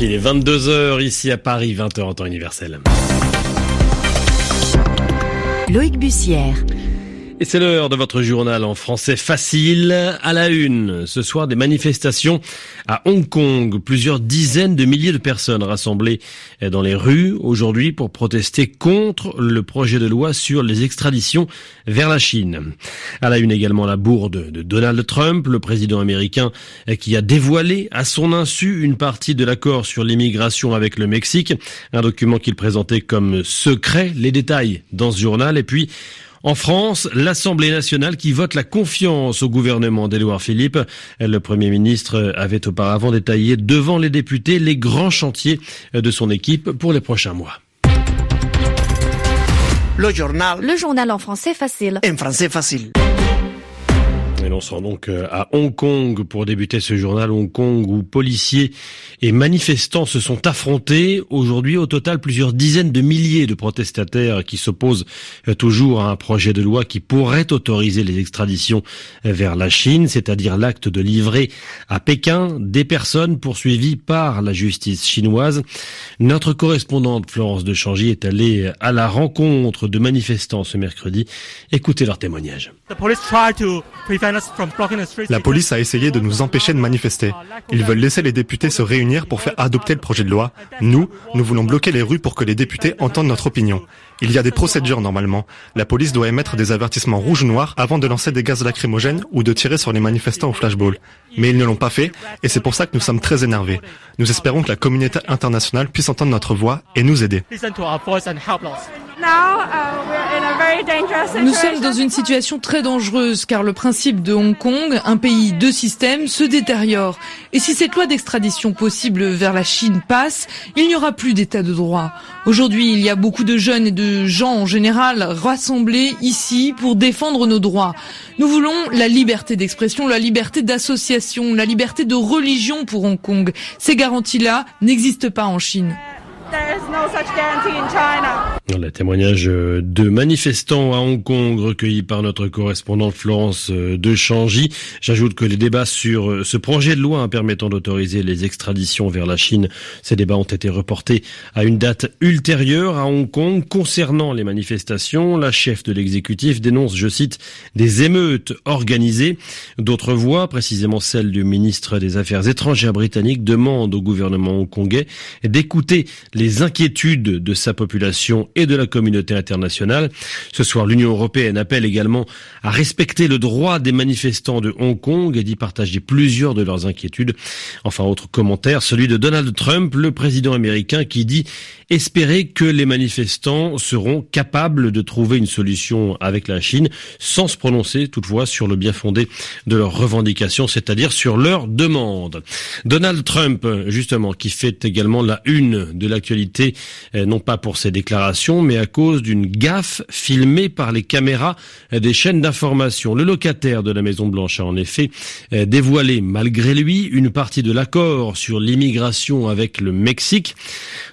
il est 22h ici à Paris, 20h en temps universel. Loïc Bussière. Et c'est l'heure de votre journal en français facile. À la une, ce soir, des manifestations à Hong Kong. Plusieurs dizaines de milliers de personnes rassemblées dans les rues aujourd'hui pour protester contre le projet de loi sur les extraditions vers la Chine. À la une également la bourde de Donald Trump, le président américain qui a dévoilé à son insu une partie de l'accord sur l'immigration avec le Mexique. Un document qu'il présentait comme secret. Les détails dans ce journal. Et puis, en France, l'Assemblée nationale qui vote la confiance au gouvernement d'Édouard Philippe. Le Premier ministre avait auparavant détaillé devant les députés les grands chantiers de son équipe pour les prochains mois. Le journal. Le journal en français facile. En français facile. L'on sort donc euh, à Hong Kong pour débuter ce journal Hong Kong où policiers et manifestants se sont affrontés. Aujourd'hui, au total, plusieurs dizaines de milliers de protestataires qui s'opposent euh, toujours à un projet de loi qui pourrait autoriser les extraditions euh, vers la Chine, c'est-à-dire l'acte de livrer à Pékin des personnes poursuivies par la justice chinoise. Notre correspondante Florence de Changy est allée à la rencontre de manifestants ce mercredi. Écoutez leur témoignage. La police a essayé de nous empêcher de manifester. Ils veulent laisser les députés se réunir pour faire adopter le projet de loi. Nous, nous voulons bloquer les rues pour que les députés entendent notre opinion. Il y a des procédures normalement. La police doit émettre des avertissements rouges-noirs avant de lancer des gaz lacrymogènes ou de tirer sur les manifestants au flashball. Mais ils ne l'ont pas fait et c'est pour ça que nous sommes très énervés. Nous espérons que la communauté internationale puisse entendre notre voix et nous aider. Nous sommes dans une situation très dangereuse car le principe de Hong Kong, un pays, deux systèmes, se détériore. Et si cette loi d'extradition possible vers la Chine passe, il n'y aura plus d'état de droit. Aujourd'hui, il y a beaucoup de jeunes et de gens en général rassemblés ici pour défendre nos droits. Nous voulons la liberté d'expression, la liberté d'association, la liberté de religion pour Hong Kong. Ces garanties-là n'existent pas en Chine. Le témoignage de manifestants à Hong Kong recueillis par notre correspondante Florence euh, de Changy. J'ajoute que les débats sur euh, ce projet de loi permettant d'autoriser les extraditions vers la Chine, ces débats ont été reportés à une date ultérieure à Hong Kong. Concernant les manifestations, la chef de l'exécutif dénonce, je cite, des émeutes organisées. D'autres voix, précisément celle du ministre des Affaires étrangères britannique, demandent au gouvernement hongkongais d'écouter les inquiétudes de sa population et de la communauté internationale. Ce soir, l'Union européenne appelle également à respecter le droit des manifestants de Hong Kong et d'y partager plusieurs de leurs inquiétudes. Enfin, autre commentaire, celui de Donald Trump, le président américain, qui dit espérer que les manifestants seront capables de trouver une solution avec la Chine sans se prononcer toutefois sur le bien fondé de leurs revendications, c'est-à-dire sur leurs demandes. Donald Trump, justement, qui fait également la une de la actualité, euh, non pas pour ses déclarations, mais à cause d'une gaffe filmée par les caméras euh, des chaînes d'information. Le locataire de la Maison Blanche a en effet euh, dévoilé, malgré lui, une partie de l'accord sur l'immigration avec le Mexique.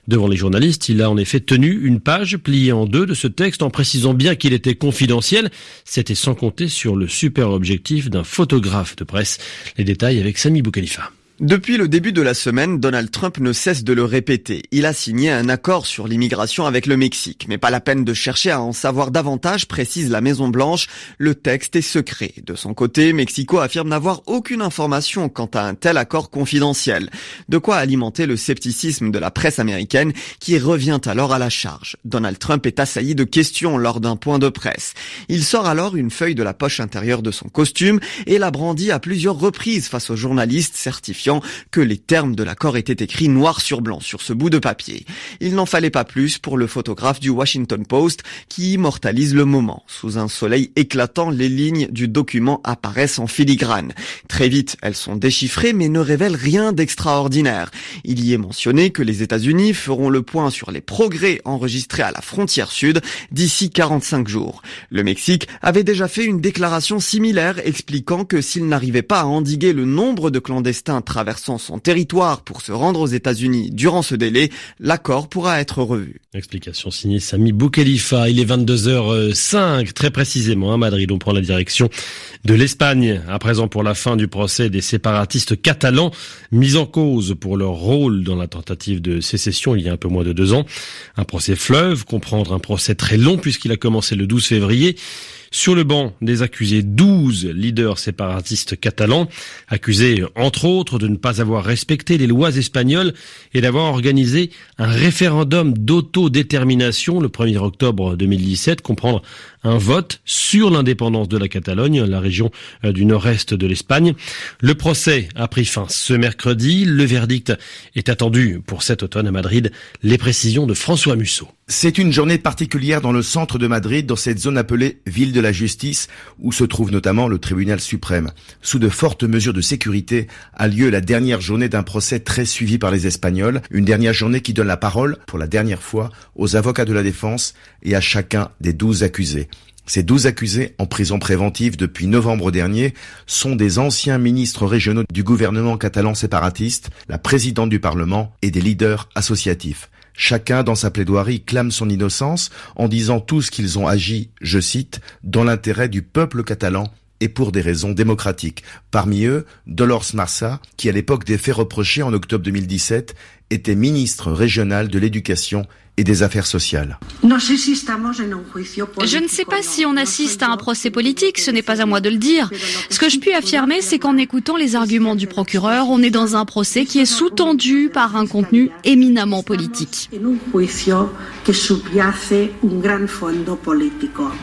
Devant les journalistes, il a en effet tenu une page pliée en deux de ce texte en précisant bien qu'il était confidentiel. C'était sans compter sur le super objectif d'un photographe de presse. Les détails avec Sami Boukhalifa. Depuis le début de la semaine, Donald Trump ne cesse de le répéter. Il a signé un accord sur l'immigration avec le Mexique. Mais pas la peine de chercher à en savoir davantage, précise la Maison Blanche. Le texte est secret. De son côté, Mexico affirme n'avoir aucune information quant à un tel accord confidentiel. De quoi alimenter le scepticisme de la presse américaine qui revient alors à la charge. Donald Trump est assailli de questions lors d'un point de presse. Il sort alors une feuille de la poche intérieure de son costume et la brandit à plusieurs reprises face aux journalistes certifiés que les termes de l'accord étaient écrits noir sur blanc sur ce bout de papier. Il n'en fallait pas plus pour le photographe du Washington Post qui immortalise le moment. Sous un soleil éclatant, les lignes du document apparaissent en filigrane. Très vite, elles sont déchiffrées mais ne révèlent rien d'extraordinaire. Il y est mentionné que les États-Unis feront le point sur les progrès enregistrés à la frontière sud d'ici 45 jours. Le Mexique avait déjà fait une déclaration similaire expliquant que s'il n'arrivait pas à endiguer le nombre de clandestins traversant son territoire pour se rendre aux États-Unis durant ce délai, l'accord pourra être revu. Explication signée Sami Boukhelifa. Il est 22h05, très précisément à Madrid. On prend la direction de l'Espagne. À présent pour la fin du procès des séparatistes catalans mis en cause pour leur rôle dans la tentative de sécession il y a un peu moins de deux ans. Un procès fleuve, comprendre un procès très long puisqu'il a commencé le 12 février. Sur le banc des accusés, 12 leaders séparatistes catalans, accusés entre autres de ne pas avoir respecté les lois espagnoles et d'avoir organisé un référendum d'autodétermination le 1er octobre 2017, comprendre un vote sur l'indépendance de la Catalogne, la région euh, du nord-est de l'Espagne. Le procès a pris fin ce mercredi. Le verdict est attendu pour cet automne à Madrid. Les précisions de François Musso. C'est une journée particulière dans le centre de Madrid, dans cette zone appelée Ville de la Justice, où se trouve notamment le tribunal suprême. Sous de fortes mesures de sécurité a lieu la dernière journée d'un procès très suivi par les Espagnols, une dernière journée qui donne la parole, pour la dernière fois, aux avocats de la défense et à chacun des douze accusés. Ces douze accusés en prison préventive depuis novembre dernier sont des anciens ministres régionaux du gouvernement catalan séparatiste, la présidente du Parlement et des leaders associatifs. Chacun dans sa plaidoirie clame son innocence en disant tous qu'ils ont agi, je cite, dans l'intérêt du peuple catalan et pour des raisons démocratiques. Parmi eux, Dolores Marsa, qui à l'époque des faits reprochés en octobre 2017 était ministre régional de l'éducation et des affaires sociales. Je ne sais pas si on assiste à un procès politique, ce n'est pas à moi de le dire. Ce que je puis affirmer, c'est qu'en écoutant les arguments du procureur, on est dans un procès qui est sous-tendu par un contenu éminemment politique.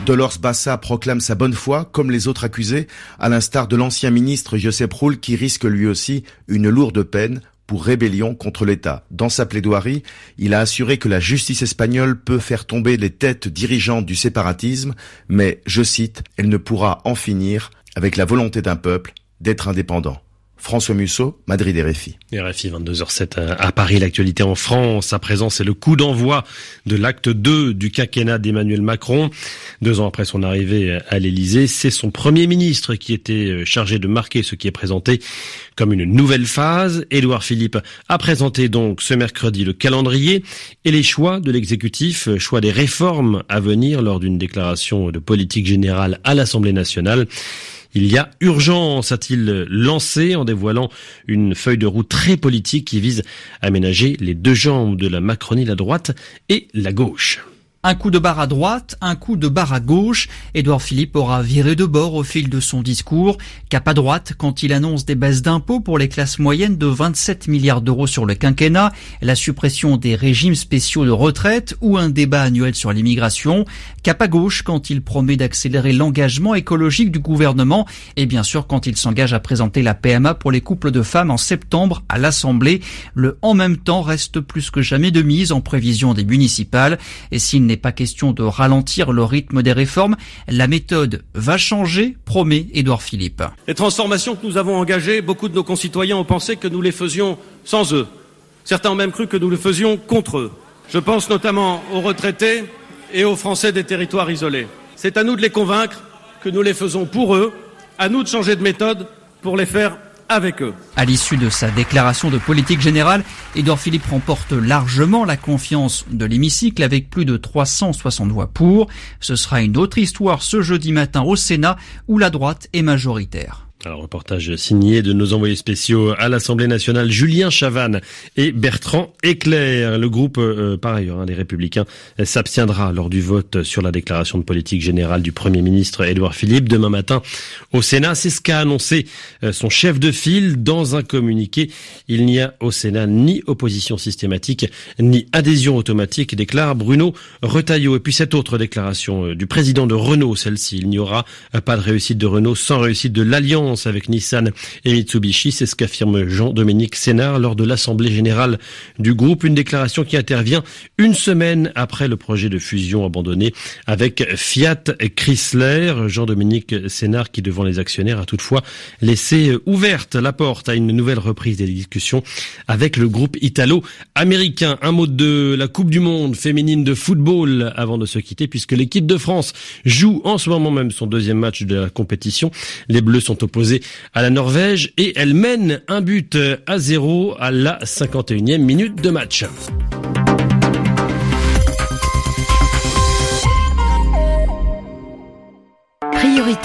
Dolores Bassa proclame sa bonne foi, comme les autres accusés, à l'instar de l'ancien ministre Josep Rull qui risque lui aussi une lourde peine pour rébellion contre l'État. Dans sa plaidoirie, il a assuré que la justice espagnole peut faire tomber les têtes dirigeantes du séparatisme, mais, je cite, elle ne pourra en finir avec la volonté d'un peuple d'être indépendant. François Musso, Madrid RFI. RFI 22h07 à Paris, l'actualité en France. À présent, c'est le coup d'envoi de l'acte 2 du quinquennat d'Emmanuel Macron. Deux ans après son arrivée à l'Elysée, c'est son premier ministre qui était chargé de marquer ce qui est présenté comme une nouvelle phase. Édouard Philippe a présenté donc ce mercredi le calendrier et les choix de l'exécutif, choix des réformes à venir lors d'une déclaration de politique générale à l'Assemblée nationale. Il y a urgence, a-t-il lancé en dévoilant une feuille de route très politique qui vise à aménager les deux jambes de la Macronie, la droite et la gauche. Un coup de barre à droite, un coup de barre à gauche. Édouard Philippe aura viré de bord au fil de son discours. Cap à droite quand il annonce des baisses d'impôts pour les classes moyennes de 27 milliards d'euros sur le quinquennat, la suppression des régimes spéciaux de retraite ou un débat annuel sur l'immigration. Cap à gauche quand il promet d'accélérer l'engagement écologique du gouvernement et bien sûr quand il s'engage à présenter la PMA pour les couples de femmes en septembre à l'Assemblée. Le en même temps reste plus que jamais de mise en prévision des municipales et s'il n'est pas question de ralentir le rythme des réformes. La méthode va changer, promet Édouard Philippe. Les transformations que nous avons engagées, beaucoup de nos concitoyens ont pensé que nous les faisions sans eux. Certains ont même cru que nous le faisions contre eux. Je pense notamment aux retraités et aux Français des territoires isolés. C'est à nous de les convaincre que nous les faisons pour eux, à nous de changer de méthode pour les faire avec. À l'issue de sa déclaration de politique générale, Édouard Philippe remporte largement la confiance de l'hémicycle avec plus de 360 voix pour. Ce sera une autre histoire ce jeudi matin au Sénat où la droite est majoritaire. Alors, reportage signé de nos envoyés spéciaux à l'Assemblée nationale, Julien Chavannes et Bertrand Éclair. Le groupe, euh, par ailleurs, hein, les Républicains, s'abstiendra lors du vote sur la déclaration de politique générale du Premier ministre Édouard Philippe demain matin au Sénat. C'est ce qu'a annoncé euh, son chef de file dans un communiqué. Il n'y a au Sénat ni opposition systématique, ni adhésion automatique, déclare Bruno Retailleau. Et puis cette autre déclaration euh, du président de Renault, celle-ci, il n'y aura pas de réussite de Renault sans réussite de l'Alliance avec Nissan et Mitsubishi. C'est ce qu'affirme Jean-Dominique Sénard lors de l'Assemblée générale du groupe. Une déclaration qui intervient une semaine après le projet de fusion abandonné avec Fiat Chrysler. Jean-Dominique Sénard qui, devant les actionnaires, a toutefois laissé ouverte la porte à une nouvelle reprise des discussions avec le groupe italo-américain. Un mot de la Coupe du Monde féminine de football avant de se quitter puisque l'équipe de France joue en ce moment même son deuxième match de la compétition. Les Bleus sont opposés à la Norvège et elle mène un but à zéro à la 51e minute de match.